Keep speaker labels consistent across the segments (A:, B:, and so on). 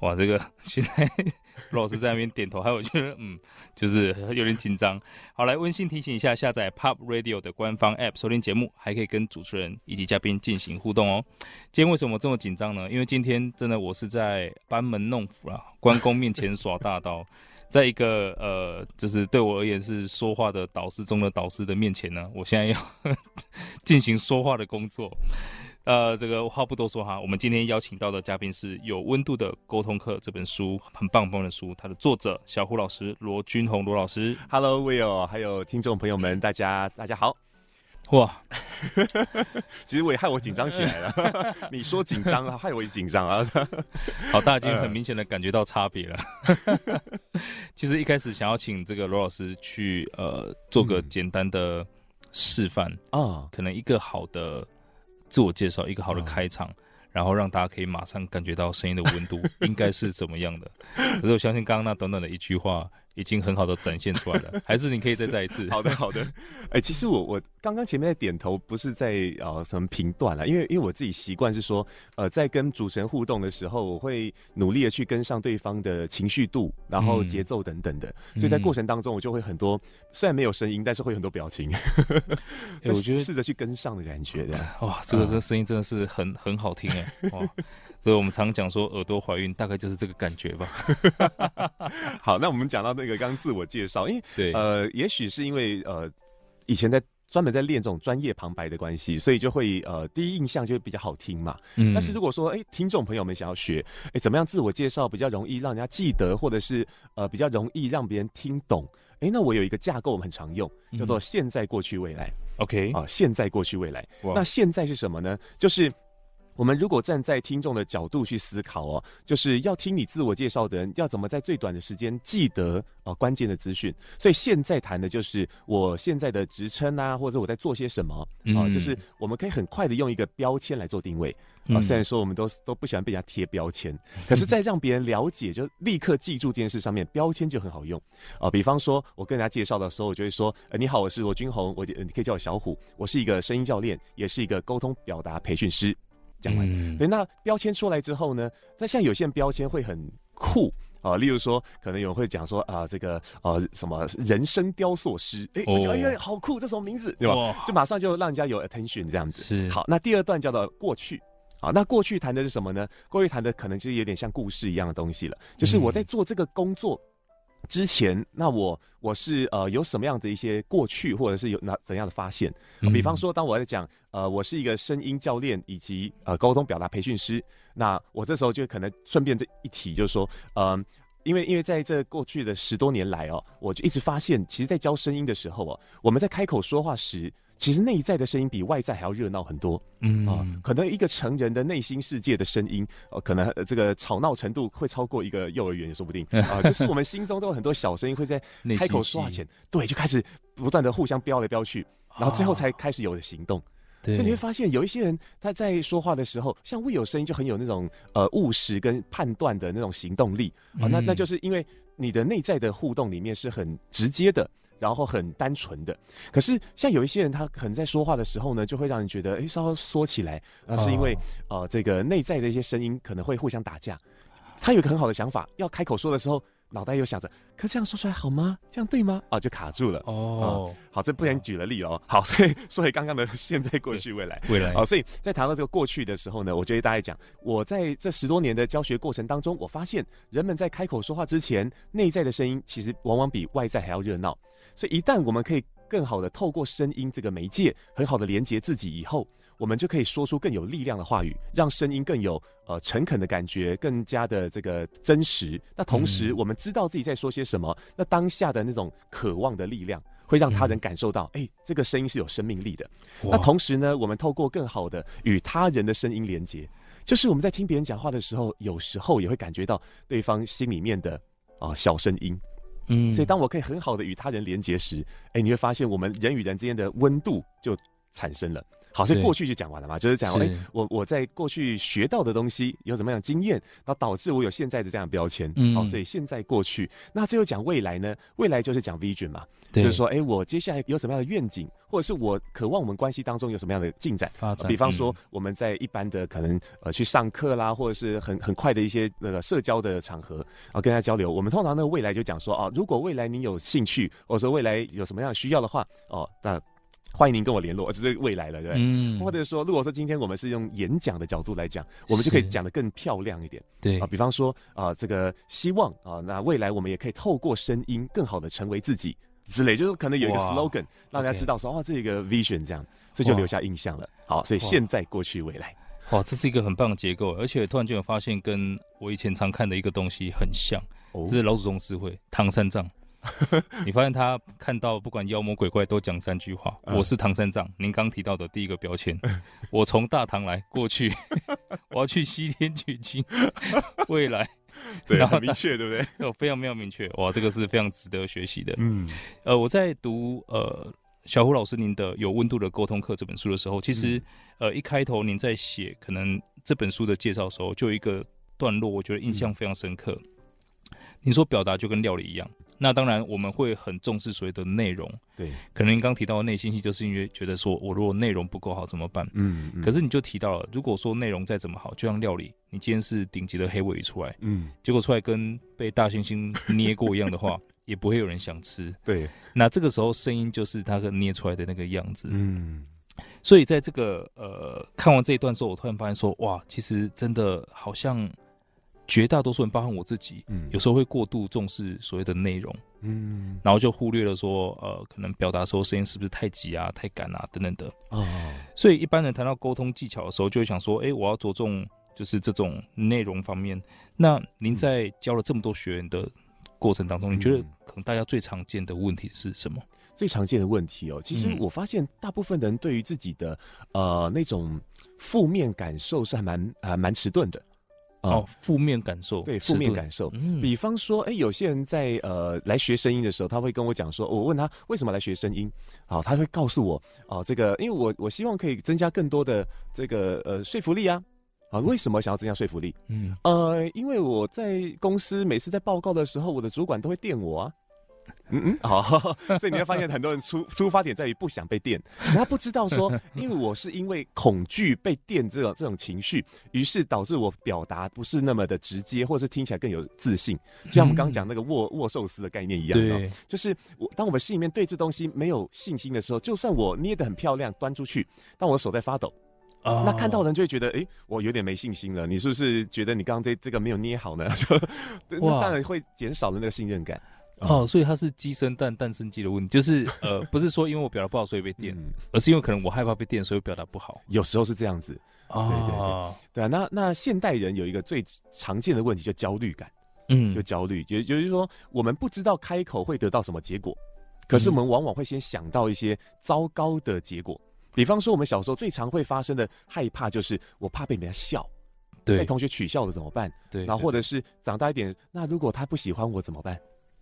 A: 哇，这个现在老师在那边点头，还有我觉得嗯，就是有点紧张。好，来温馨提醒一下，下载 Pop Radio 的官方 App 收听节目，还可以跟主持人以及嘉宾进行互动哦。今天为什么这么紧张呢？因为今天真的我是在班门弄斧啊，关公面前耍大刀，在一个呃，就是对我而言是说话的导师中的导师的面前呢，我现在要 进行说话的工作。呃，这个话不多说哈，我们今天邀请到的嘉宾是《有温度的沟通课》这本书，很棒棒的书，它的作者小胡老师罗君红罗老师。
B: Hello，Will，还有听众朋友们，大家大家好。
A: 哇，
B: 其实我也害我紧张起来了。你说紧张，害我也紧张啊。
A: 好，大家已经很明显的感觉到差别了。其实一开始想要请这个罗老师去呃做个简单的示范啊，可能一个好的。自我介绍，一个好的开场，嗯、然后让大家可以马上感觉到声音的温度应该是怎么样的。可是我相信刚刚那短短的一句话。已经很好的展现出来了，还是你可以再再一次？
B: 好的，好的。哎、欸，其实我我刚刚前面在点头，不是在呃什么评断了，因为因为我自己习惯是说，呃，在跟主持人互动的时候，我会努力的去跟上对方的情绪度，然后节奏等等的，嗯、所以在过程当中，我就会很多，虽然没有声音，但是会有很多表情。欸、我觉得试着去跟上的感觉的。
A: 哇，这个这个声音真的是很很好听哎，哇。所以我们常讲说耳朵怀孕，大概就是这个感觉吧。
B: 好，那我们讲到那个刚刚自我介绍，因为对呃，也许是因为呃以前在专门在练这种专业旁白的关系，所以就会呃第一印象就会比较好听嘛。嗯。但是如果说哎，听众朋友们想要学哎怎么样自我介绍比较容易让人家记得，或者是呃比较容易让别人听懂，哎，那我有一个架构我们很常用，叫做现在、过去、未来。OK 啊，现在、过去、未来。那现在是什么呢？就是。我们如果站在听众的角度去思考哦，就是要听你自我介绍的人要怎么在最短的时间记得啊关键的资讯。所以现在谈的就是我现在的职称啊，或者我在做些什么啊，就是我们可以很快的用一个标签来做定位啊。虽然说我们都都不喜欢被人家贴标签，可是，在让别人了解就立刻记住这件事上面，标签就很好用啊。比方说，我跟人家介绍的时候，我就会说：呃，你好，我是罗君红，我你可以叫我小虎，我是一个声音教练，也是一个沟通表达培训师。讲完，嗯、对，那标签出来之后呢？那像有些标签会很酷啊、呃，例如说，可能有人会讲说啊、呃，这个呃什么人生雕塑师，哎、欸，我觉得哎呀好酷，这什么名字，对吧？哇就马上就让人家有 attention 这样子。是，好，那第二段叫做过去，好，那过去谈的是什么呢？过去谈的可能就是有点像故事一样的东西了，就是我在做这个工作。之前，那我我是呃有什么样的一些过去，或者是有哪怎样的发现？嗯、比方说，当我在讲呃我是一个声音教练以及呃沟通表达培训师，那我这时候就可能顺便这一提，就是说，嗯、呃，因为因为在这过去的十多年来哦，我就一直发现，其实，在教声音的时候哦，我们在开口说话时。其实内在的声音比外在还要热闹很多，嗯啊，可能一个成人的内心世界的声音，呃，可能这个吵闹程度会超过一个幼儿园也说不定 啊。就是我们心中都有很多小声音会在开口说话前，对，就开始不断的互相飙来飙去，然后最后才开始有了行动。所以你会发现有一些人他在说话的时候，像会有声音就很有那种呃务实跟判断的那种行动力啊。那那就是因为你的内在的互动里面是很直接的。然后很单纯的，可是像有一些人，他可能在说话的时候呢，就会让人觉得，哎，稍稍缩起来，那是因为，呃，这个内在的一些声音可能会互相打架。他有一个很好的想法，要开口说的时候。脑袋又想着，可这样说出来好吗？这样对吗？啊，就卡住了。哦、嗯，好，这不然举了例哦。好，所以说回刚刚的现在、过去、未来，未来。好，所以在谈到这个过去的时候呢，我觉得大家讲，我在这十多年的教学过程当中，我发现人们在开口说话之前，内在的声音其实往往比外在还要热闹。所以一旦我们可以更好的透过声音这个媒介，很好的连接自己以后。我们就可以说出更有力量的话语，让声音更有呃诚恳的感觉，更加的这个真实。那同时，我们知道自己在说些什么，嗯、那当下的那种渴望的力量，会让他人感受到，哎、嗯欸，这个声音是有生命力的。那同时呢，我们透过更好的与他人的声音连接，就是我们在听别人讲话的时候，有时候也会感觉到对方心里面的啊、呃、小声音。嗯，所以当我可以很好的与他人连接时，哎，你会发现我们人与人之间的温度就产生了。好，所以过去就讲完了嘛，就是讲，哎，我我在过去学到的东西有什么样的经验，然后导致我有现在的这样的标签。嗯，好，所以现在过去，那最后讲未来呢？未来就是讲 vision 嘛，就是说，哎，我接下来有什么样的愿景，或者是我渴望我们关系当中有什么样的进展？发展。比方说，我们在一般的可能呃去上课啦，或者是很很快的一些那个社交的场合，然后跟他交流，我们通常那个未来就讲说，哦，如果未来你有兴趣，或者说未来有什么样的需要的话，哦，那。欢迎您跟我联络，这是未来了，对不对？嗯。或者说，如果说今天我们是用演讲的角度来讲，我们就可以讲得更漂亮一点。对啊，比方说啊、呃，这个希望啊，那未来我们也可以透过声音更好的成为自己之类，就是可能有一个 slogan 让大家知道说，哦，这一个 vision 这样，所以就留下印象了。好，所以现在、过去、未来，
A: 哇，这是一个很棒的结构，而且突然间有发现跟我以前常看的一个东西很像，哦、这是老祖宗智慧，唐三藏。你发现他看到不管妖魔鬼怪都讲三句话。我是唐三藏，您刚提到的第一个标签。我从大唐来，过去 我要去西天取经，未来
B: 对，很明确，对不对？
A: 有非常非常明确。哇，这个是非常值得学习的。嗯，呃，我在读呃小胡老师您的《有温度的沟通课》这本书的时候，其实呃一开头您在写可能这本书的介绍的时候，就有一个段落，我觉得印象非常深刻。您说表达就跟料理一样。那当然，我们会很重视所谓的内容。对，可能您刚提到的内心戏，就是因为觉得说我如果内容不够好怎么办？嗯，嗯。可是你就提到了，如果说内容再怎么好，就像料理，你今天是顶级的黑尾鱼出来，嗯，结果出来跟被大猩猩捏过一样的话，也不会有人想吃。对。那这个时候声音就是它捏出来的那个样子。嗯。所以在这个呃看完这一段之后，我突然发现说，哇，其实真的好像。绝大多数人，包含我自己，嗯，有时候会过度重视所谓的内容，嗯，然后就忽略了说，呃，可能表达时候声音是不是太急啊、太赶啊等等的。哦，所以一般人谈到沟通技巧的时候，就会想说，哎，我要着重就是这种内容方面。那您在教了这么多学员的过程当中，你觉得可能大家最常见的问题是什么？
B: 最常见的问题哦，其实我发现大部分人对于自己的呃那种负面感受是还蛮呃蛮迟钝的。
A: 哦，负面感受，
B: 对，负面感受。嗯，比方说，哎、欸，有些人在呃来学声音的时候，他会跟我讲说，我问他为什么来学声音，好，他会告诉我，哦，这个，因为我我希望可以增加更多的这个呃说服力啊，啊，为什么想要增加说服力？嗯，呃，因为我在公司每次在报告的时候，我的主管都会电我啊。嗯嗯，好，所以你会发现很多人出出发点在于不想被电，他不知道说，因为我是因为恐惧被电这种这种情绪，于是导致我表达不是那么的直接，或者是听起来更有自信，就像我们刚刚讲那个握握寿司的概念一样，对，就是我当我们心里面对这东西没有信心的时候，就算我捏得很漂亮端出去，但我的手在发抖，哦，那看到人就会觉得，哎，我有点没信心了，你是不是觉得你刚刚这这个没有捏好呢？就那当然会减少了那个信任感。
A: 哦，所以它是鸡生蛋，蛋生鸡的问题，就是呃，不是说因为我表达不好所以被电，嗯、而是因为可能我害怕被电，所以表达不好。
B: 有时候是这样子。哦，对对对，对啊。那那现代人有一个最常见的问题，叫焦虑感。嗯，就焦虑，就就是说我们不知道开口会得到什么结果，可是我们往往会先想到一些糟糕的结果。比方说，我们小时候最常会发生的害怕，就是我怕被人家笑，对，被同学取笑了怎么办？对，然后或者是长大一点，那如果他不喜欢我怎么办？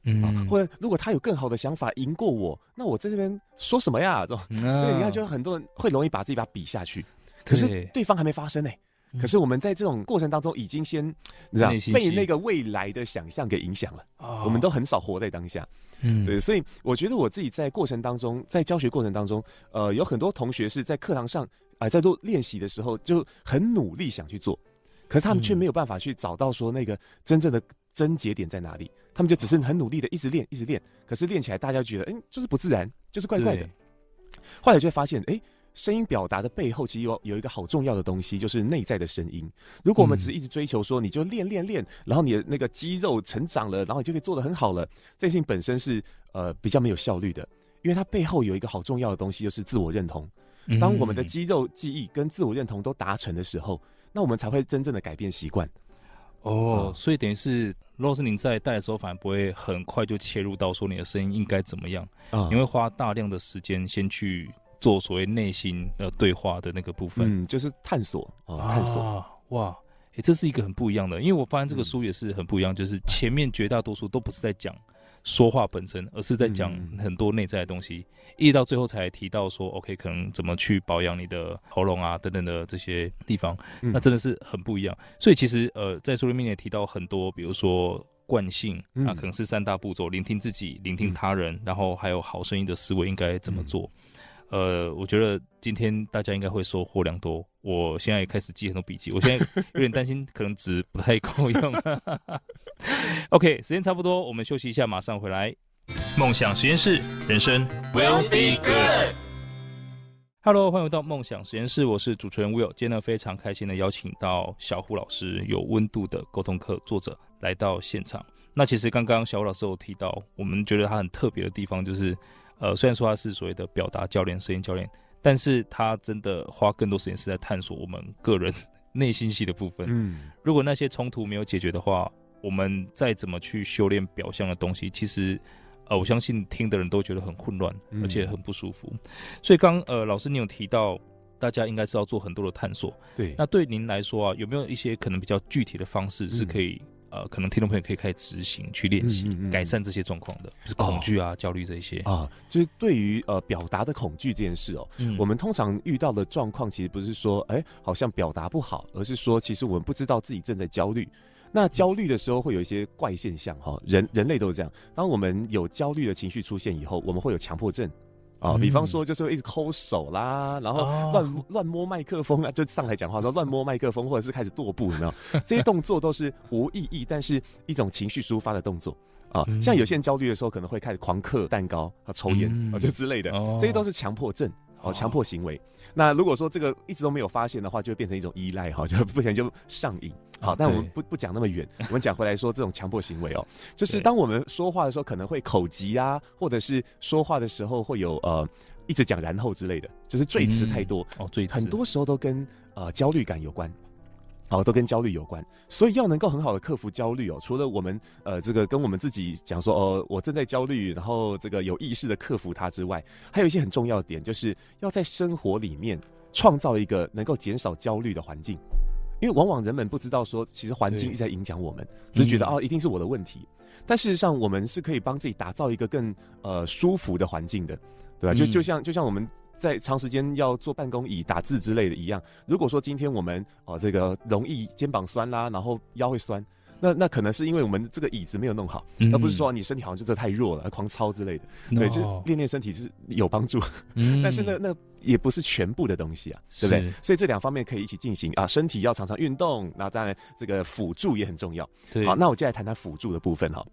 B: 嗯，或者如果他有更好的想法赢过我，那我在这边说什么呀？这种，对，你看，就很多人会容易把自己把比下去，可是对方还没发生呢。可是我们在这种过程当中，已经先你知道被那个未来的想象给影响了。我们都很少活在当下。嗯，对，所以我觉得我自己在过程当中，在教学过程当中，呃，有很多同学是在课堂上啊，在做练习的时候就很努力想去做，可是他们却没有办法去找到说那个真正的。症结点在哪里？他们就只是很努力的一直练，一直练。可是练起来，大家觉得，哎、欸，就是不自然，就是怪怪的。后来就会发现，哎、欸，声音表达的背后其实有有一个好重要的东西，就是内在的声音。如果我们只是一直追求说，你就练练练，然后你的那个肌肉成长了，然后你就可以做得很好了，这件事情本身是呃比较没有效率的，因为它背后有一个好重要的东西，就是自我认同。当我们的肌肉记忆跟自我认同都达成的时候，那我们才会真正的改变习惯。
A: 哦，所以等于是，如果是您在带的时候，反而不会很快就切入到说你的声音应该怎么样，啊，你会花大量的时间先去做所谓内心呃对话的那个部分，
B: 嗯，就是探索啊，探索。
A: 啊，哇，哎、欸，这是一个很不一样的，因为我发现这个书也是很不一样，嗯、就是前面绝大多数都不是在讲说话本身，而是在讲很多内在的东西，嗯、一直到最后才提到说，OK，可能怎么去保养你的喉咙啊等等的这些地方，嗯、那真的是很不一样。所以其实呃，在书里面也提到很多，比如说惯性，那可能是三大步骤：聆听自己、聆听他人，嗯、然后还有好声音的思维应该怎么做。嗯呃，我觉得今天大家应该会收获良多。我现在也开始记很多笔记，我现在有点担心，可能纸不太够用。OK，时间差不多，我们休息一下，马上回来。梦想实验室，人生 will be good。Hello，欢迎回到梦想实验室，我是主持人 Will。今天呢，非常开心的邀请到小胡老师，有温度的沟通课作者来到现场。那其实刚刚小胡老师有提到，我们觉得他很特别的地方就是。呃，虽然说他是所谓的表达教练、声音教练，但是他真的花更多时间是在探索我们个人 内心戏的部分。嗯，如果那些冲突没有解决的话，我们再怎么去修炼表象的东西，其实，呃，我相信听的人都觉得很混乱，而且很不舒服。嗯、所以刚呃，老师你有提到，大家应该是要做很多的探索。对，那对您来说啊，有没有一些可能比较具体的方式是可以？嗯呃，可能听众朋友可以开始执行去练习，改善这些状况的，就是恐惧啊、哦、焦虑这些啊。
B: 就是对于呃表达的恐惧这件事哦，嗯、我们通常遇到的状况其实不是说，哎、欸，好像表达不好，而是说，其实我们不知道自己正在焦虑。那焦虑的时候会有一些怪现象哈，人人类都是这样。当我们有焦虑的情绪出现以后，我们会有强迫症。啊、哦，比方说就是会一直抠手啦，然后乱乱摸麦克风啊，就上台讲话说乱摸麦克风，或者是开始踱步，有没有？这些动作都是无意义，但是一种情绪抒发的动作啊。像有些人焦虑的时候，可能会开始狂嗑蛋糕和抽烟啊，嗯、就之类的，哦、这些都是强迫症。哦，强迫行为。那如果说这个一直都没有发现的话，就会变成一种依赖哈，就不行就上瘾。好，但我们不不讲那么远，我们讲回来说这种强迫行为哦，就是当我们说话的时候可能会口急啊，或者是说话的时候会有呃一直讲然后之类的，就是赘词太多哦，赘词很多时候都跟呃焦虑感有关。好，都跟焦虑有关，所以要能够很好的克服焦虑哦。除了我们呃这个跟我们自己讲说哦，我正在焦虑，然后这个有意识的克服它之外，还有一些很重要的点，就是要在生活里面创造一个能够减少焦虑的环境。因为往往人们不知道说，其实环境一直在影响我们，只觉得哦，一定是我的问题。但事实上，我们是可以帮自己打造一个更呃舒服的环境的，对吧？就就像就像我们。在长时间要坐办公椅打字之类的一样，如果说今天我们哦、呃、这个容易肩膀酸啦，然后腰会酸，那那可能是因为我们这个椅子没有弄好，嗯、而不是说你身体好像就这太弱了，狂操之类的。嗯、对，就是练练身体是有帮助，嗯、但是那那也不是全部的东西啊，对不对？所以这两方面可以一起进行啊，身体要常常运动，那当然这个辅助也很重要。对好，那我就来谈谈辅助的部分哈。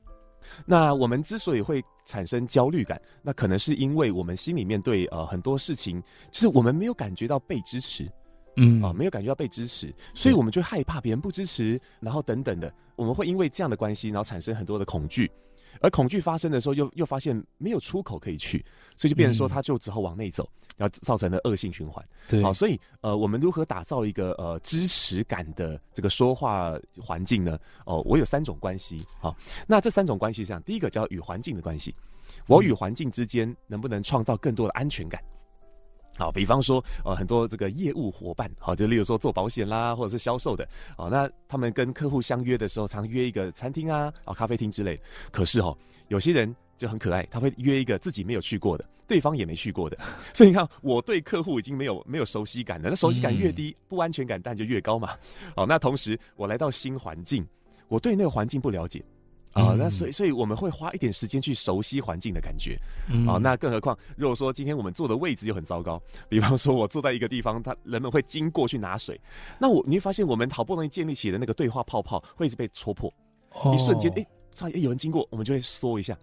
B: 那我们之所以会产生焦虑感，那可能是因为我们心里面对呃很多事情，就是我们没有感觉到被支持，嗯。啊、呃，没有感觉到被支持，所以我们就害怕别人不支持，然后等等的，我们会因为这样的关系，然后产生很多的恐惧。而恐惧发生的时候又，又又发现没有出口可以去，所以就变成说，他就只好往内走，嗯、然后造成的恶性循环。对，好，所以呃，我们如何打造一个呃支持感的这个说话环境呢？哦、呃，我有三种关系。好，那这三种关系是这样，第一个叫与环境的关系，我与环境之间能不能创造更多的安全感？好，比方说，呃，很多这个业务伙伴，好，就例如说做保险啦，或者是销售的，哦，那他们跟客户相约的时候，常约一个餐厅啊，啊，咖啡厅之类的。可是哦，有些人就很可爱，他会约一个自己没有去过的，对方也没去过的。所以你看，我对客户已经没有没有熟悉感了，那熟悉感越低，不安全感当然就越高嘛。好，那同时我来到新环境，我对那个环境不了解。啊、哦，那所以，所以我们会花一点时间去熟悉环境的感觉。啊、嗯哦，那更何况，如果说今天我们坐的位置又很糟糕，比方说我坐在一个地方，他人们会经过去拿水，那我你会发现，我们好不容易建立起的那个对话泡泡，会一直被戳破。哦、一瞬间，哎，突然有人经过，我们就会缩一下。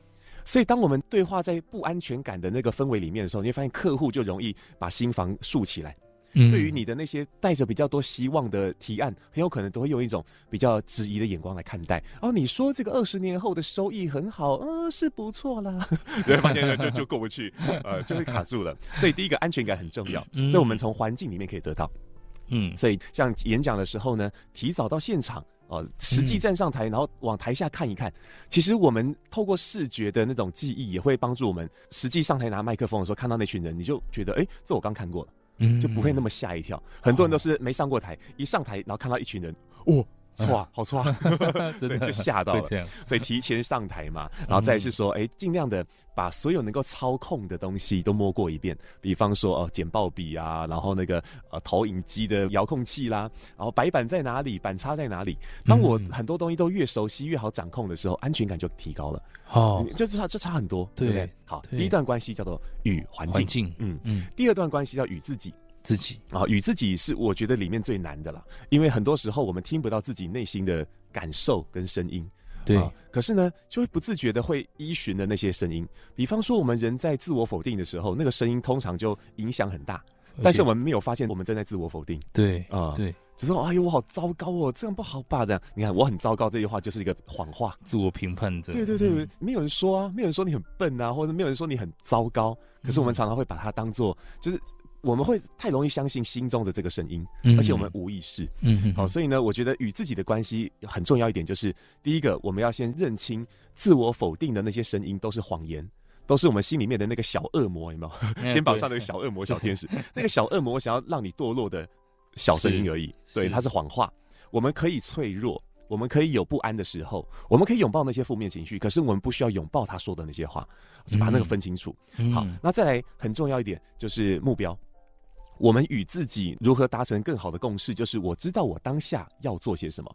B: 所以，当我们对话在不安全感的那个氛围里面的时候，你会发现客户就容易把心房竖起来。嗯，对于你的那些带着比较多希望的提案，很有可能都会用一种比较质疑的眼光来看待。哦，你说这个二十年后的收益很好，嗯、呃，是不错啦。对，发现就就过不去，呃，就会卡住了。所以第一个安全感很重要，这我们从环境里面可以得到。嗯，所以像演讲的时候呢，提早到现场，哦、呃，实际站上台，然后往台下看一看。其实我们透过视觉的那种记忆，也会帮助我们实际上台拿麦克风的时候，看到那群人，你就觉得，哎，这我刚看过了。就不会那么吓一跳。很多人都是没上过台，一上台然后看到一群人，哇，错啊，好错啊，
A: 真的
B: 就吓到了。所以提前上台嘛，然后再是说，哎，尽量的把所有能够操控的东西都摸过一遍，比方说哦，剪报笔啊，然后那个呃投影机的遥控器啦，然后白板在哪里，板擦在哪里。当我很多东西都越熟悉越好掌控的时候，安全感就提高了。哦，就差就差很多，对不对？好，第一段关系叫做与环境，嗯。嗯，第二段关系叫与自己。
A: 自己。
B: 啊，与自己是我觉得里面最难的了，因为很多时候我们听不到自己内心的感受跟声音，
A: 对、啊。
B: 可是呢，就会不自觉的会依循的那些声音，比方说我们人在自我否定的时候，那个声音通常就影响很大，但是我们没有发现我们正在自我否定，
A: 对
B: 啊，
A: 对，
B: 只是说哎呦我好糟糕哦，这样不好吧？这样你看我很糟糕这句话就是一个谎话，
A: 自我评判者，
B: 对对对，嗯、没有人说啊，没有人说你很笨啊，或者没有人说你很糟糕，可是我们常常会把它当做就是。我们会太容易相信心中的这个声音，而且我们无意识。嗯嗯。好，所以呢，我觉得与自己的关系很重要一点，就是第一个，我们要先认清自我否定的那些声音都是谎言，都是我们心里面的那个小恶魔，有没有？肩膀上的小恶魔、小天使，那个小恶魔想要让你堕落的小声音而已。对，它是谎话。我们可以脆弱，我们可以有不安的时候，我们可以拥抱那些负面情绪，可是我们不需要拥抱他说的那些话，就把那个分清楚。好，那再来很重要一点就是目标。我们与自己如何达成更好的共识？就是我知道我当下要做些什么，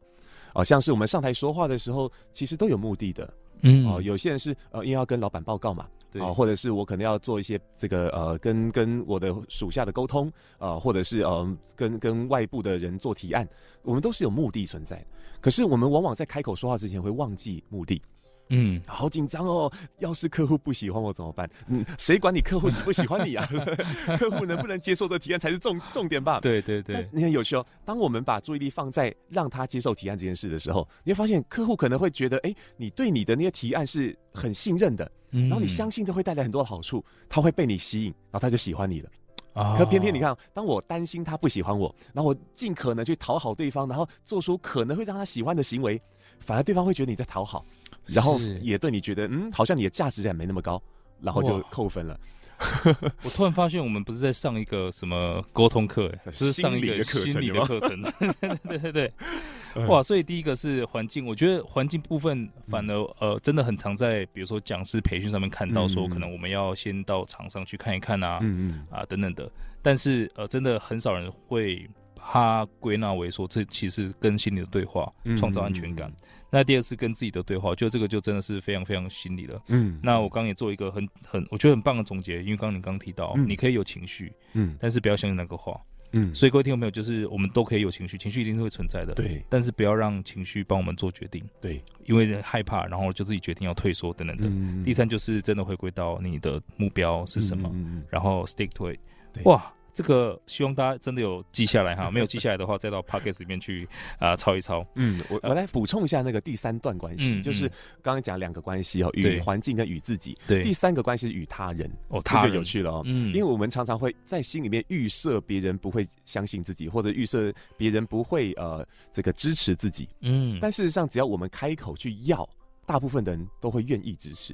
B: 啊，像是我们上台说话的时候，其实都有目的的，嗯，哦，有些人是呃，因为要跟老板报告嘛，对，啊，或者是我可能要做一些这个呃，跟跟我的属下的沟通，啊，或者是呃，跟跟外部的人做提案，我们都是有目的存在。可是我们往往在开口说话之前会忘记目的。嗯，好紧张哦！要是客户不喜欢我怎么办？嗯，谁管你客户喜不喜欢你啊？客户能不能接受这提案才是重重点吧？
A: 对对对，
B: 你很有趣哦。当我们把注意力放在让他接受提案这件事的时候，你会发现客户可能会觉得，哎，你对你的那些提案是很信任的，然后你相信这会带来很多的好处，他会被你吸引，然后他就喜欢你了。啊，可偏偏你看，当我担心他不喜欢我，然后我尽可能去讨好对方，然后做出可能会让他喜欢的行为，反而对方会觉得你在讨好。然后也对你觉得，嗯，好像你的价值感没那么高，然后就扣分了。
A: 我突然发现，我们不是在上一个什么沟通课，哎，是上一个心理的课程。对对对，哇！所以第一个是环境，我觉得环境部分反而呃，真的很常在，比如说讲师培训上面看到说，可能我们要先到场上去看一看啊，嗯嗯啊等等的。但是呃，真的很少人会把它归纳为说，这其实跟心理的对话，创造安全感。那第二次跟自己的对话，就这个就真的是非常非常心理了。嗯，那我刚刚也做一个很很我觉得很棒的总结，因为刚刚你刚提到，嗯、你可以有情绪，嗯，但是不要相信那个话，嗯。所以各位听众朋友，就是我们都可以有情绪，情绪一定是会存在的，对。但是不要让情绪帮我们做决定，对，因为害怕，然后就自己决定要退缩等等的。嗯、第三就是真的回归到你的目标是什么，嗯、然后 stick to it，对哇。这个希望大家真的有记下来哈，没有记下来的话，再到 Podcast 里面去啊、呃、抄一抄。嗯，
B: 我我来补充一下那个第三段关系，嗯、就是刚刚讲两个关系哦，与环境跟与自己。对，第三个关系是与他人。哦，他就有趣了哦。嗯，因为我们常常会在心里面预设别人不会相信自己，或者预设别人不会呃这个支持自己。嗯，但事实上，只要我们开口去要，大部分的人都会愿意支持。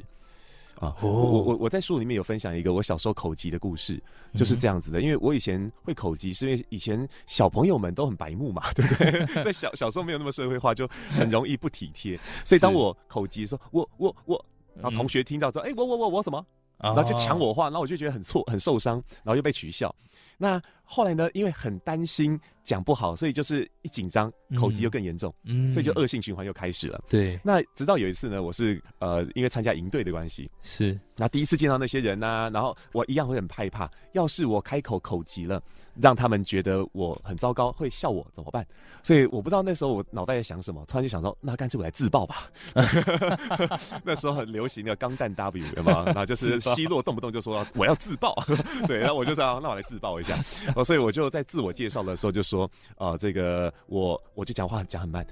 B: 啊，我我我在书里面有分享一个我小时候口疾的故事，就是这样子的。因为我以前会口疾，是因为以前小朋友们都很白目嘛，对不对？在小小时候没有那么社会化，就很容易不体贴。所以当我口疾的时候，我我我，然后同学听到之后，哎、欸，我我我我什么？然后就抢我话，然后我就觉得很错，很受伤，然后又被取笑。那后来呢？因为很担心讲不好，所以就是一紧张，口疾又更严重，嗯，所以就恶性循环又开始了。对，那直到有一次呢，我是呃，因为参加营队的关系，是那第一次见到那些人啊，然后我一样会很害怕，要是我开口口疾了。让他们觉得我很糟糕，会笑我怎么办？所以我不知道那时候我脑袋在想什么，突然就想到，那干脆我来自爆吧。那时候很流行的钢弹 W 有没有？那就是奚落动不动就说我要自爆，对，然后我就这样，那我来自爆一下。哦，所以我就在自我介绍的时候就说，啊、呃，这个我我就讲话讲很慢。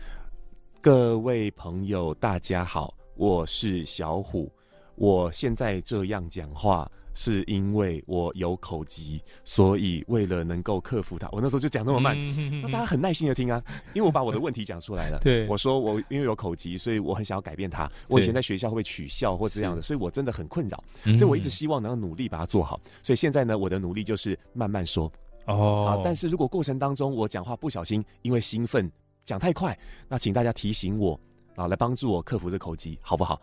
B: 各位朋友，大家好，我是小虎，我现在这样讲话。是因为我有口疾，所以为了能够克服它，我那时候就讲那么慢，嗯、那大家很耐心的听啊，因为我把我的问题讲出来了。对，我说我因为有口疾，所以我很想要改变它。我以前在学校会被取笑或这样的，所以我真的很困扰，所以我一直希望能够努力把它做好。所以现在呢，我的努力就是慢慢说。哦，但是如果过程当中我讲话不小心，因为兴奋。讲太快，那请大家提醒我啊，来帮助我克服这口疾，好不好？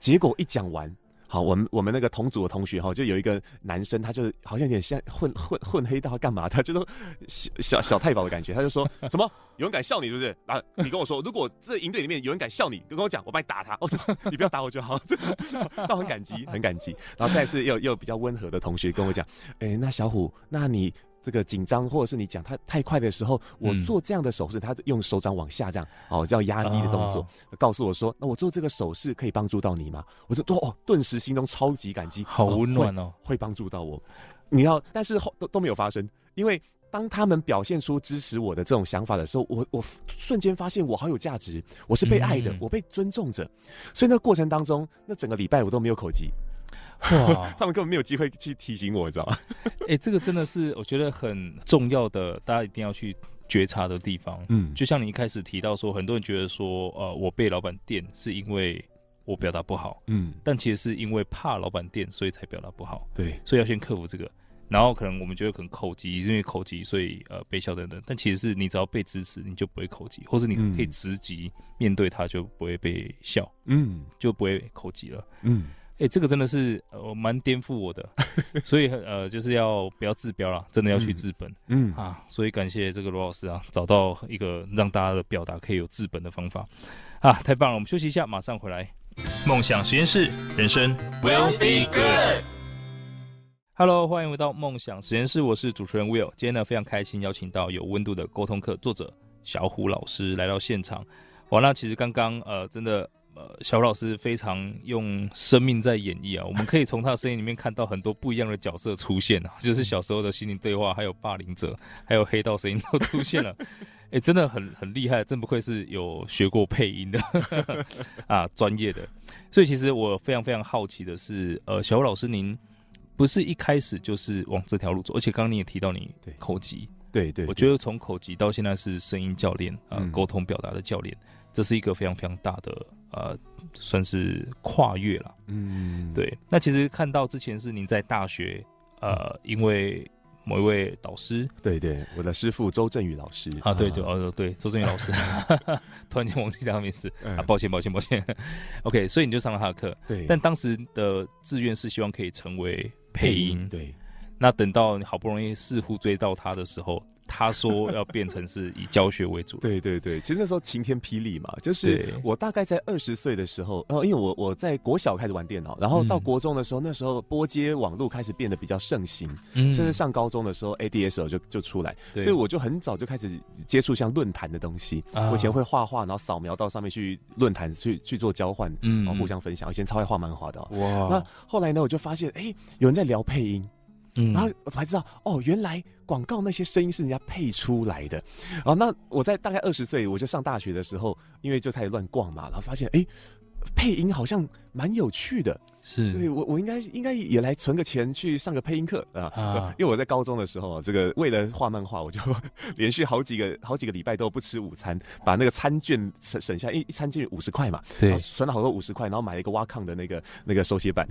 B: 结果一讲完。好，我们我们那个同组的同学哈，就有一个男生，他就好像有点像混混混黑道干嘛，他就都小小小太保的感觉，他就说 什么有人敢笑你是不是？啊，你跟我说，如果这营队里面有人敢笑你，就跟我讲，我帮你打他。我说 你不要打我就好，这 倒很感激，很感激。然后再是又又比较温和的同学跟我讲，哎，那小虎，那你。这个紧张，或者是你讲他太快的时候，我做这样的手势，他用手掌往下这样，哦，叫压低的动作，告诉我说，那我做这个手势可以帮助到你吗？我说，哦，顿时心中超级感激，
A: 好温暖哦，
B: 会帮助到我。你要，但是后都都没有发生，因为当他们表现出支持我的这种想法的时候，我我瞬间发现我好有价值，我是被爱的，我被尊重着，所以那过程当中，那整个礼拜我都没有口疾。哇，他们根本没有机会去提醒我，你知道吗？
A: 哎、欸，这个真的是我觉得很重要的，大家一定要去觉察的地方。嗯，就像你一开始提到说，很多人觉得说，呃，我被老板电是因为我表达不好，嗯，但其实是因为怕老板电，所以才表达不好。
B: 对，
A: 所以要先克服这个。然后可能我们觉得可能口疾，因为口疾，所以呃被笑等等。但其实是你只要被支持，你就不会口疾，或是你可以直击面对他，就不会被笑，嗯，就不会口疾了，嗯。哎、欸，这个真的是呃蛮颠覆我的，所以呃就是要不要治标了，真的要去治本，嗯，嗯啊，所以感谢这个罗老师啊，找到一个让大家的表达可以有治本的方法，啊，太棒了！我们休息一下，马上回来。梦想实验室，人生 will be good。Hello，欢迎回到梦想实验室，我是主持人 Will。今天呢非常开心，邀请到有温度的沟通课作者小虎老师来到现场。哇，那其实刚刚呃真的。呃，小吴老师非常用生命在演绎啊，我们可以从他的声音里面看到很多不一样的角色出现啊，就是小时候的心灵对话，还有霸凌者，还有黑道声音都出现了，哎、欸，真的很很厉害，真不愧是有学过配音的 啊，专业的。所以其实我非常非常好奇的是，呃，小吴老师您不是一开始就是往这条路走，而且刚刚你也提到你口疾，
B: 对对，对，
A: 我觉得从口疾到现在是声音教练啊，沟、呃、通表达的教练。这是一个非常非常大的呃，算是跨越了。嗯，对。那其实看到之前是您在大学呃，因为某一位导师，
B: 对对，我的师傅周振宇老师
A: 啊，对对哦对，周振宇老师，突然间忘记他的名字啊，抱歉抱歉抱歉。OK，所以你就上了他的课，对。但当时的志愿是希望可以成为配音，
B: 对。
A: 那等到你好不容易似乎追到他的时候。他说要变成是以教学为主，
B: 对对对，其实那时候晴天霹雳嘛，就是我大概在二十岁的时候，然后因为我我在国小开始玩电脑，然后到国中的时候，那时候拨接网络开始变得比较盛行，甚至上高中的时候，ADSL 就就出来，所以我就很早就开始接触像论坛的东西。我以前会画画，然后扫描到上面去论坛去去做交换，然后互相分享。以前超爱画漫画的，哇！那后来呢，我就发现，哎，有人在聊配音。然后我才知道，哦，原来广告那些声音是人家配出来的。哦，那我在大概二十岁，我就上大学的时候，因为就开始乱逛嘛，然后发现，哎。配音好像蛮有趣的，是。对我我应该应该也来存个钱去上个配音课啊，啊，因为我在高中的时候，这个为了画漫画，我就 连续好几个好几个礼拜都不吃午餐，把那个餐券省省下，一一餐券五十块嘛，对，存了好多五十块，然后买了一个挖抗的那个 那个手写板，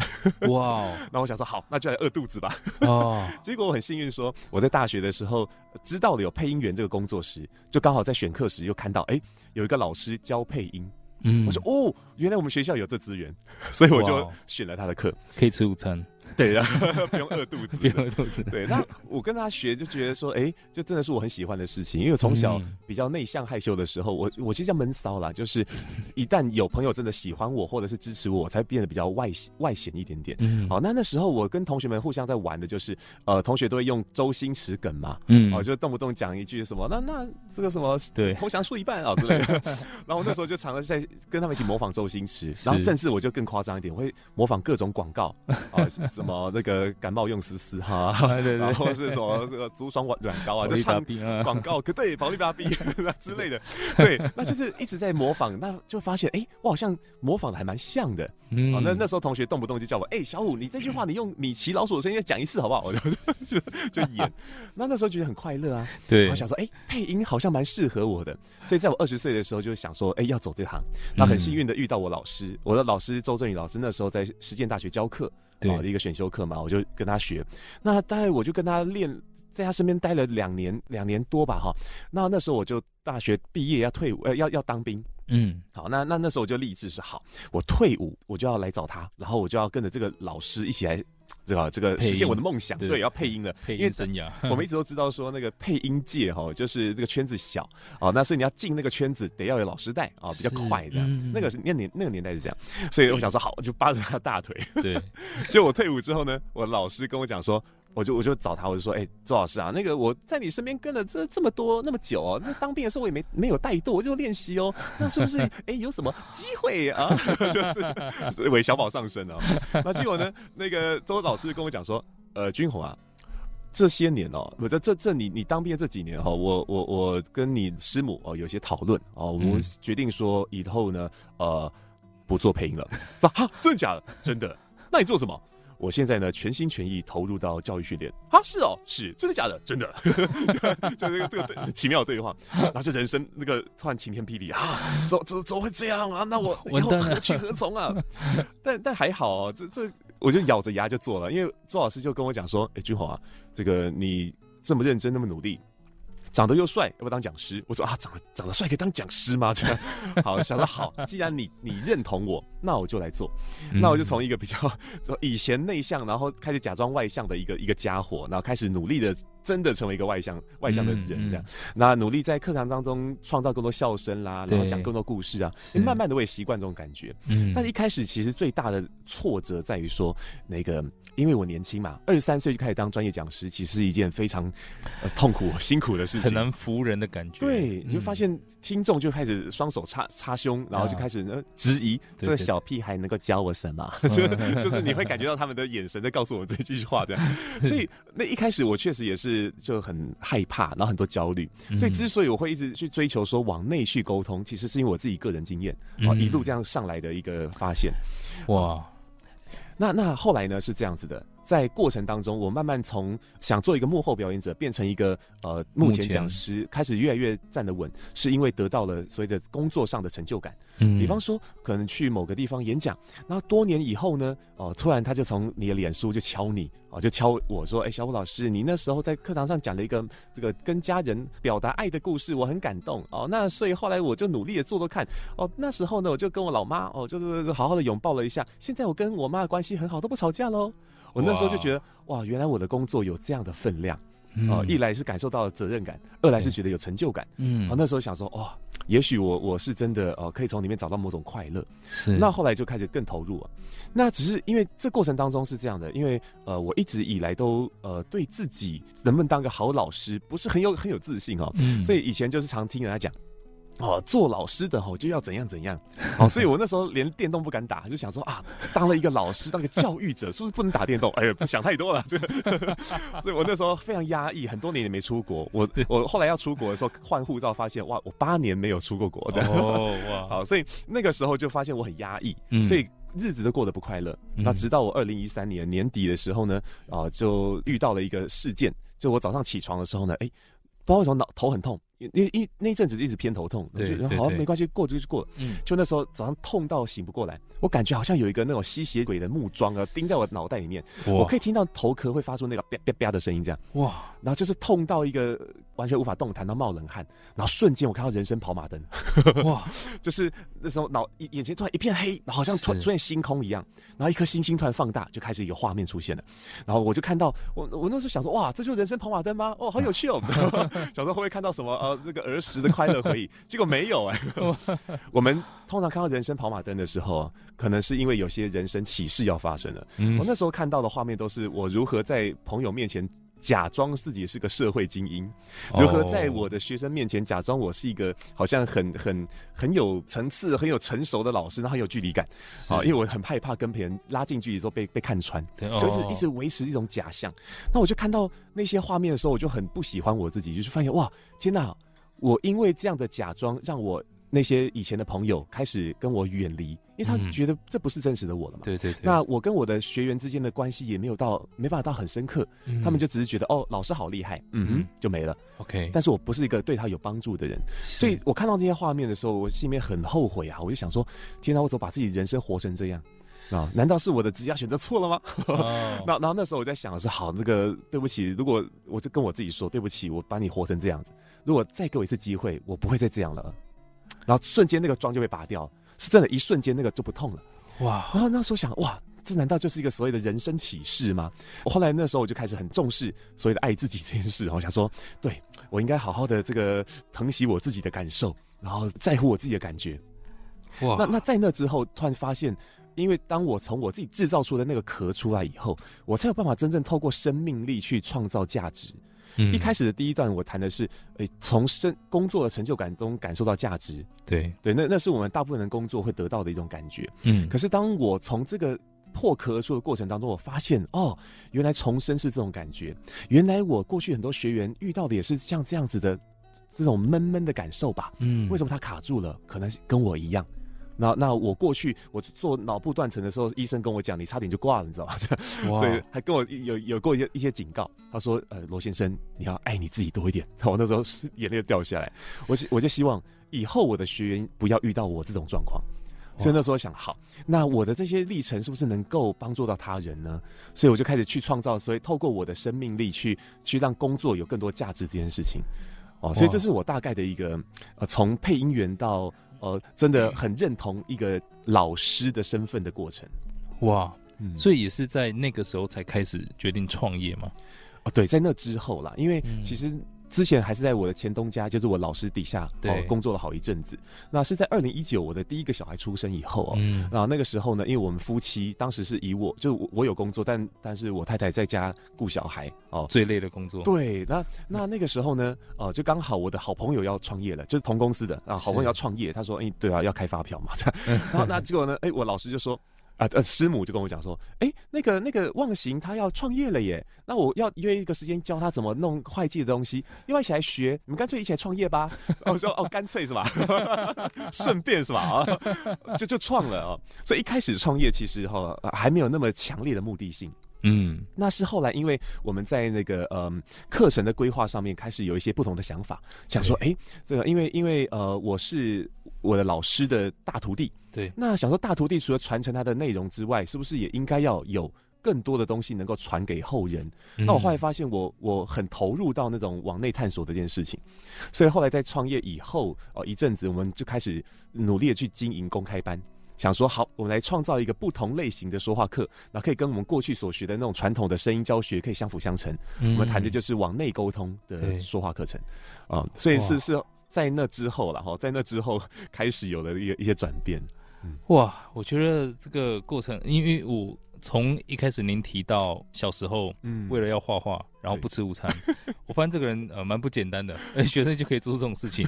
B: 哇，然后我想说好，那就来饿肚子吧，哦，结果我很幸运说我在大学的时候知道了有配音员这个工作时，就刚好在选课时又看到哎有一个老师教配音。嗯，我说哦，原来我们学校有这资源，所以我就选了他的课，
A: 可以吃午餐。
B: 对的，不用饿肚子，
A: 不用饿肚子。
B: 对，那我跟他学就觉得说，哎、欸，就真的是我很喜欢的事情。因为从小比较内向害羞的时候，我我其实叫闷骚啦，就是 一旦有朋友真的喜欢我或者是支持我，我才变得比较外外显一点点。嗯，好，那那时候我跟同学们互相在玩的就是，呃，同学都会用周星驰梗嘛，嗯，哦，就动不动讲一句什么，那那这个什么，对，投降输一半啊之类的。然后我那时候就常常在跟他们一起模仿周星驰，然后甚至我就更夸张一点，我会模仿各种广告啊。什么那个感冒用丝丝哈，对对对，然后是什么这个足爽软软膏啊，就唱广告，可对，保力达 B 之类的，对，那就是一直在模仿，那就发现哎、欸，我好像模仿的还蛮像的，嗯，那那时候同学动不动就叫我，哎、欸，小五，你这句话你用米奇老鼠的声音再讲一次好不好？我就就就演，那那时候觉得很快乐啊，对，我想说，哎、欸，配音好像蛮适合我的，所以在我二十岁的时候就想说，哎、欸，要走这行，那很幸运的遇到我老师，我的老师周振宇老师，那时候在实践大学教课。对，一个选修课嘛，我就跟他学。那大概我就跟他练在他身边待了两年，两年多吧，哈。那那时候我就大学毕业要退伍，呃，要要当兵。嗯，好，那那那时候我就立志是好，我退伍我就要来找他，然后我就要跟着这个老师一起来。这个这个实现我的梦想，对，要配音了，
A: 配音生涯。
B: 我们一直都知道说那个配音界哈，就是这个圈子小哦，那所以你要进那个圈子，得要有老师带啊，比较快这样。那个是那年那个年代是这样，所以我想说好，我就扒着他大腿。对，就我退伍之后呢，我老师跟我讲说。我就我就找他，我就说，哎、欸，周老师啊，那个我在你身边跟了这这么多那么久哦，那当兵的时候我也没没有带队，我就练习哦，那是不是 哎、欸、有什么机会啊？就是韦小宝上身啊。那结果呢，那个周老师跟我讲说，呃，君宏啊，这些年哦，我这这这你你当兵的这几年哈、哦，我我我跟你师母哦有些讨论哦，我们决定说以后呢，呃，不做配音了。说哈，真的假的？真的？那你做什么？我现在呢，全心全意投入到教育训练啊！是哦，是真的假的？真的，就这个这个奇妙的对话，然后就人生那个突然晴天霹雳啊！怎怎怎么会这样啊？那我 以后何去何从啊？但但还好哦，这这我就咬着牙就做了，因为周老师就跟我讲说：“哎、欸，君宏啊，这个你这么认真，那么努力。”长得又帅，要不要当讲师？我说啊，长得长得帅可以当讲师吗？这样 好，想说好，既然你你认同我，那我就来做。嗯、那我就从一个比较 以前内向，然后开始假装外向的一个一个家伙，然后开始努力的，真的成为一个外向外向的人，这样。嗯嗯、那努力在课堂当中创造更多笑声啦，然后讲更多故事啊。慢慢的我也习惯这种感觉。嗯。但是一开始其实最大的挫折在于说那个。因为我年轻嘛，二十三岁就开始当专业讲师，其实是一件非常、呃、痛苦、辛苦的事情，
A: 很难服人的感觉。
B: 对，你就发现听众就开始双手插插胸，然后就开始呃质疑这个小屁孩能够教我什么？就就是你会感觉到他们的眼神在告诉我这句话这样。所以那一开始我确实也是就很害怕，然后很多焦虑。所以之所以我会一直去追求说往内去沟通，其实是因为我自己个人经验啊，一路这样上来的一个发现。哇。那那后来呢？是这样子的，在过程当中，我慢慢从想做一个幕后表演者，变成一个呃幕前。讲师，开始越来越站得稳，是因为得到了所谓的工作上的成就感。嗯，比方说，可能去某个地方演讲，然后多年以后呢，哦，突然他就从你的脸书就敲你，哦，就敲我说，哎，小虎老师，你那时候在课堂上讲了一个这个跟家人表达爱的故事，我很感动，哦，那所以后来我就努力的做做看，哦，那时候呢，我就跟我老妈，哦，就是好好的拥抱了一下，现在我跟我妈的关系很好，都不吵架喽。我那时候就觉得，哇，原来我的工作有这样的分量。哦，一来是感受到了责任感，二来是觉得有成就感。嗯，啊，那时候想说，哦，也许我我是真的哦，可以从里面找到某种快乐。是，那后来就开始更投入了。那只是因为这过程当中是这样的，因为呃，我一直以来都呃对自己能不能当个好老师不是很有很有自信哦，嗯，所以以前就是常听人家讲。哦，做老师的哦就要怎样怎样，哦，所以我那时候连电动不敢打，就想说啊，当了一个老师，当个教育者，是不是不能打电动？哎呀，想太多了，这个，所以我那时候非常压抑，很多年也没出国。我我后来要出国的时候换护照，发现哇，我八年没有出过国，这样哦哇，好，所以那个时候就发现我很压抑，所以日子都过得不快乐。那直到我二零一三年年底的时候呢，啊，就遇到了一个事件，就我早上起床的时候呢，哎。不知道为什么脑头很痛，因因因那一阵子一直偏头痛，对，好像没关系，过就就过。嗯，就那时候早上痛到醒不过来，我感觉好像有一个那种吸血鬼的木桩啊钉在我脑袋里面，我可以听到头壳会发出那个啪啪啪的声音，这样。哇，然后就是痛到一个完全无法动弹，到冒冷汗，然后瞬间我看到人生跑马灯，哇，就是那时候脑眼前突然一片黑，好像突然出现星空一样，然后一颗星星突然放大，就开始一个画面出现了，然后我就看到我我那时候想说哇，这就是人生跑马灯吗？哦，好有趣哦。小时候会不会看到什么呃那个儿时的快乐回忆？结果没有哎、欸。我们通常看到人生跑马灯的时候，可能是因为有些人生启示要发生了。嗯、我那时候看到的画面都是我如何在朋友面前。假装自己是个社会精英，如何在我的学生面前假装我是一个好像很很很有层次、很有成熟的老师，然后很有距离感啊？因为我很害怕跟别人拉近距离之后被被看穿，所以是一直维持一种假象。那我就看到那些画面的时候，我就很不喜欢我自己，就是发现哇，天哪！我因为这样的假装，让我。那些以前的朋友开始跟我远离，因为他觉得这不是真实的我了嘛。对对对。那我跟我的学员之间的关系也没有到，没办法到很深刻。他们就只是觉得哦，老师好厉害，嗯哼，就没了。OK。但是我不是一个对他有帮助的人，所以我看到这些画面的时候，我心里面很后悔啊。我就想说，天哪，我怎么把自己人生活成这样？啊，难道是我的职业选择错了吗？哦、那然后那时候我在想的是，好，那个对不起，如果我就跟我自己说，对不起，我把你活成这样子，如果再给我一次机会，我不会再这样了。然后瞬间那个妆就被拔掉，是真的，一瞬间那个就不痛了。哇！然后那时候想，哇，这难道就是一个所谓的人生启示吗？我后来那时候我就开始很重视所谓的爱自己这件事，我想说，对，我应该好好的这个疼惜我自己的感受，然后在乎我自己的感觉。哇！那那在那之后，突然发现，因为当我从我自己制造出的那个壳出来以后，我才有办法真正透过生命力去创造价值。嗯，一开始的第一段我谈的是，诶、欸，从生工作的成就感中感受到价值。
A: 对
B: 对，那那是我们大部分人工作会得到的一种感觉。嗯，可是当我从这个破壳而出的过程当中，我发现哦，原来重生是这种感觉。原来我过去很多学员遇到的也是像这样子的这种闷闷的感受吧？嗯，为什么他卡住了？可能跟我一样。那那我过去我做脑部断层的时候，医生跟我讲，你差点就挂了，你知道吗？所以还跟我有有过一些一些警告。他说，呃，罗先生，你要爱你自己多一点。我那时候是眼泪掉下来，我我就希望以后我的学员不要遇到我这种状况。所以那时候想，好，那我的这些历程是不是能够帮助到他人呢？所以我就开始去创造，所以透过我的生命力去去让工作有更多价值这件事情。哦，所以这是我大概的一个呃，从配音员到。呃，真的很认同一个老师的身份的过程，
A: 哇，嗯，所以也是在那个时候才开始决定创业嘛？
B: 哦，对，在那之后啦，因为其实。之前还是在我的前东家，就是我老师底下哦工作了好一阵子。那是在二零一九我的第一个小孩出生以后哦，嗯，然后那个时候呢，因为我们夫妻当时是以我就我，我有工作，但但是我太太在家顾小孩哦，
A: 最累的工作。
B: 对，那那那个时候呢，哦，就刚好我的好朋友要创业了，就是同公司的啊，好朋友要创业，他说，哎，对啊，要开发票嘛，这样。然后那结果呢，哎，我老师就说。啊呃，师母就跟我讲说，哎、欸，那个那个忘形他要创业了耶，那我要约一个时间教他怎么弄会计的东西，要一起来学，你们干脆一起来创业吧。我说哦，干脆是吧？顺便是吧？啊，就就创了哦。所以一开始创业其实哈还没有那么强烈的目的性。嗯，那是后来，因为我们在那个嗯课程的规划上面开始有一些不同的想法，想说，哎、欸，这个因为因为呃我是我的老师的大徒弟，
A: 对，
B: 那想说大徒弟除了传承他的内容之外，是不是也应该要有更多的东西能够传给后人？嗯、那我后来发现我，我我很投入到那种往内探索这件事情，所以后来在创业以后，哦、呃、一阵子，我们就开始努力的去经营公开班。想说好，我们来创造一个不同类型的说话课，那可以跟我们过去所学的那种传统的声音教学可以相辅相成。嗯、我们谈的就是往内沟通的说话课程啊、嗯，所以是是在那之后了哈，在那之后 开始有了一一些转变。
A: 嗯、哇，我觉得这个过程，因为我从一开始您提到小时候，嗯，为了要画画，然后不吃午餐，我发现这个人呃蛮不简单的，学生就可以做出这种事情，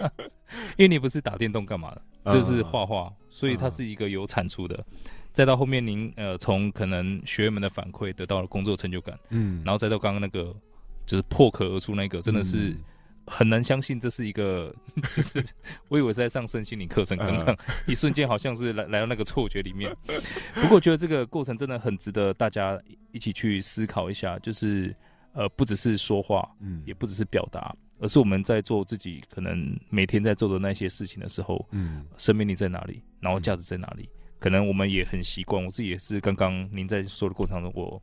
A: 因为你不是打电动干嘛的，就是画画。所以它是一个有产出的，嗯、再到后面您呃从可能学员们的反馈得到了工作成就感，嗯，然后再到刚刚那个就是破壳而出那个，真的是很难相信这是一个，嗯、就是我以为是在上身心灵课程，刚刚一瞬间好像是来来到那个错觉里面。不过我觉得这个过程真的很值得大家一起去思考一下，就是呃不只是说话，嗯，也不只是表达。而是我们在做自己可能每天在做的那些事情的时候，嗯，生命力在哪里，然后价值在哪里？可能我们也很习惯，我自己也是。刚刚您在说的过程中，我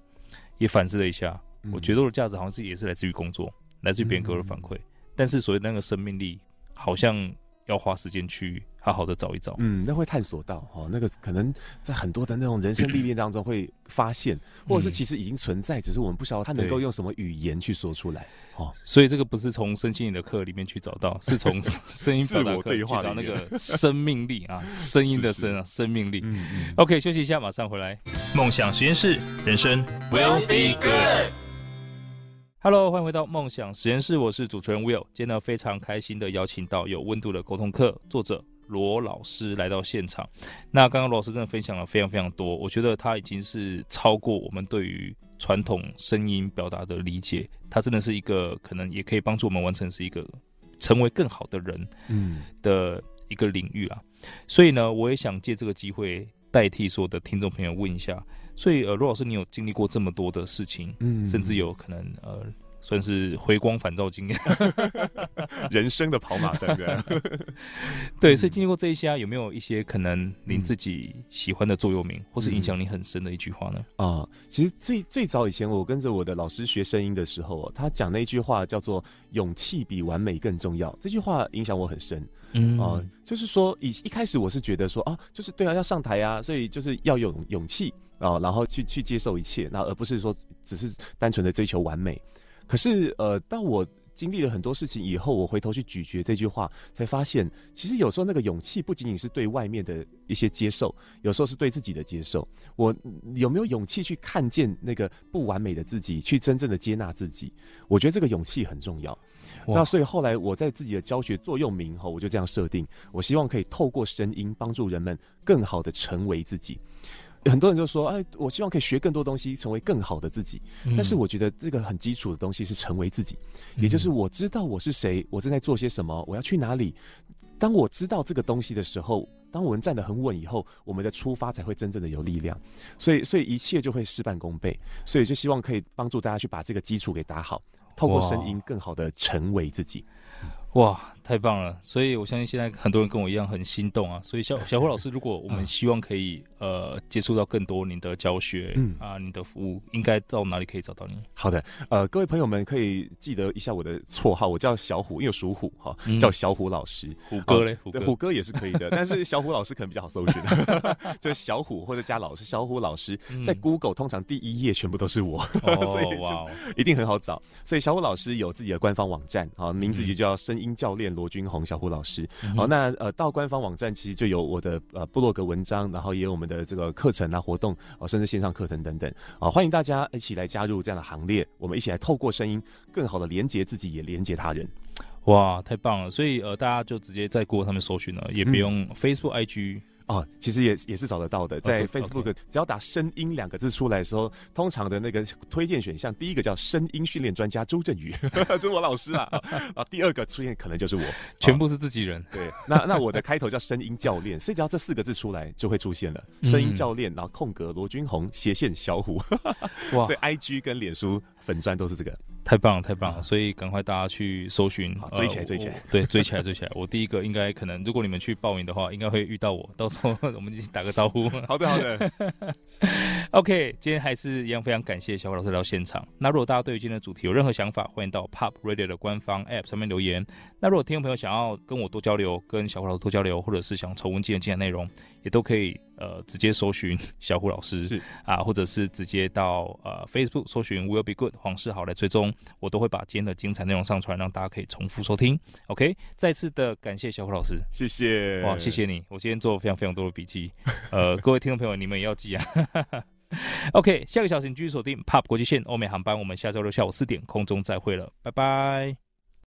A: 也反思了一下，嗯、我觉得我的价值好像是也是来自于工作，来自于别人给我的反馈。嗯、但是所谓那个生命力，好像要花时间去。好好的找一找，
B: 嗯，那会探索到哦，那个可能在很多的那种人生历练当中会发现，或者是其实已经存在，只是我们不晓得它能够用什么语言去说出来哦。
A: 所以这个不是从身心灵的课里面去找到，是从声音表达课去找那个生命力啊，声音的声啊，生命力。嗯嗯。OK，休息一下，马上回来。梦想实验室，人生 will be good。Hello，欢迎回到梦想实验室，我是主持人 Will。今天呢，非常开心的邀请到有温度的沟通课作者。罗老师来到现场，那刚刚罗老师真的分享了非常非常多，我觉得他已经是超过我们对于传统声音表达的理解，他真的是一个可能也可以帮助我们完成是一个成为更好的人，嗯的一个领域啊。嗯、所以呢，我也想借这个机会代替所有的听众朋友问一下，所以呃，罗老师，你有经历过这么多的事情，嗯，甚至有可能呃算是回光返照经验，
B: 人生的跑马灯对。
A: 对，所以经历过这一些啊，有没有一些可能您自己喜欢的座右铭，或是影响你很深的一句话呢？
B: 啊、其实最最早以前，我跟着我的老师学声音的时候，他讲那一句话叫做“勇气比完美更重要”，这句话影响我很深。嗯啊、呃，就是说以一开始我是觉得说啊，就是对啊，要上台啊，所以就是要有勇气啊，然后去去接受一切，那而不是说只是单纯的追求完美。可是呃，当我经历了很多事情以后，我回头去咀嚼这句话，才发现其实有时候那个勇气不仅仅是对外面的一些接受，有时候是对自己的接受。我有没有勇气去看见那个不完美的自己，去真正的接纳自己？我觉得这个勇气很重要。那所以后来我在自己的教学座右铭后，我就这样设定，我希望可以透过声音帮助人们更好的成为自己。很多人就说，哎，我希望可以学更多东西，成为更好的自己。但是我觉得这个很基础的东西是成为自己，也就是我知道我是谁，我正在做些什么，我要去哪里。当我知道这个东西的时候，当我们站得很稳以后，我们的出发才会真正的有力量。所以，所以一切就会事半功倍。所以就希望可以帮助大家去把这个基础给打好。透过声音，更好的成为自己。
A: 哇，太棒了！所以我相信现在很多人跟我一样很心动啊。所以小小虎老师，如果我们希望可以呃接触到更多您的教学，嗯啊，您的服务，应该到哪里可以找到您？
B: 好的，呃，各位朋友们可以记得一下我的绰号，我叫小虎，因为属虎哈，叫小虎老师。
A: 虎哥嘞，虎哥，
B: 虎哥也是可以的，但是小虎老师可能比较好搜寻，就是小虎或者加老师，小虎老师在 Google 通常第一页全部都是我，所以就一定很好找。所以小虎老师有自己的官方网站啊，名字就叫声音教练罗君红小胡老师，好，那呃到官方网站其实就有我的呃部落格文章，然后也有我们的这个课程啊活动哦，甚至线上课程等等啊，欢迎大家一起来加入这样的行列，我们一起来透过声音，更好的连接自己，也连接他人。
A: 哇，太棒了！所以呃大家就直接在 Google 上面搜寻了，也不用 Facebook、IG。
B: 哦，其实也也是找得到的，在 Facebook、okay. 只要打“声音”两个字出来的时候，通常的那个 推荐选项，第一个叫“声音训练专家周振宇”，这是我老师啦。啊，第二个出现可能就是我，
A: 全部是自己人。
B: 哦、对，那那我的开头叫“声音教练”，所以只要这四个字出来就会出现了“声音教练”，然后空格罗君宏斜线小虎，哇，所以 IG 跟脸书粉钻都是这个。
A: 太棒了，太棒了！所以赶快大家去搜寻，
B: 追起来，追起来，
A: 对，追起来，追起来！我第一个应该可能，如果你们去报名的话，应该会遇到我，到时候我们一起打个招呼。
B: 好的，好的。
A: OK，今天还是一样，非常感谢小虎老师来到现场。那如果大家对于今天的主题有任何想法，欢迎到 Pop Radio 的官方 App 上面留言。那如果听众朋友想要跟我多交流，跟小虎老师多交流，或者是想重温今天的精彩内容，也都可以呃直接搜寻 小虎老师是啊，或者是直接到呃 Facebook 搜寻 Will Be Good 黄世豪来追踪，我都会把今天的精彩内容上传，让大家可以重复收听。OK，再次的感谢小虎老师，
B: 谢谢
A: 哇，谢谢你，我今天做了非常非常多的笔记，呃，各位听众朋友你们也要记啊。OK，下个小时你继续锁定 POP 国际线欧美航班，我们下周六下午四点空中再会了，拜拜。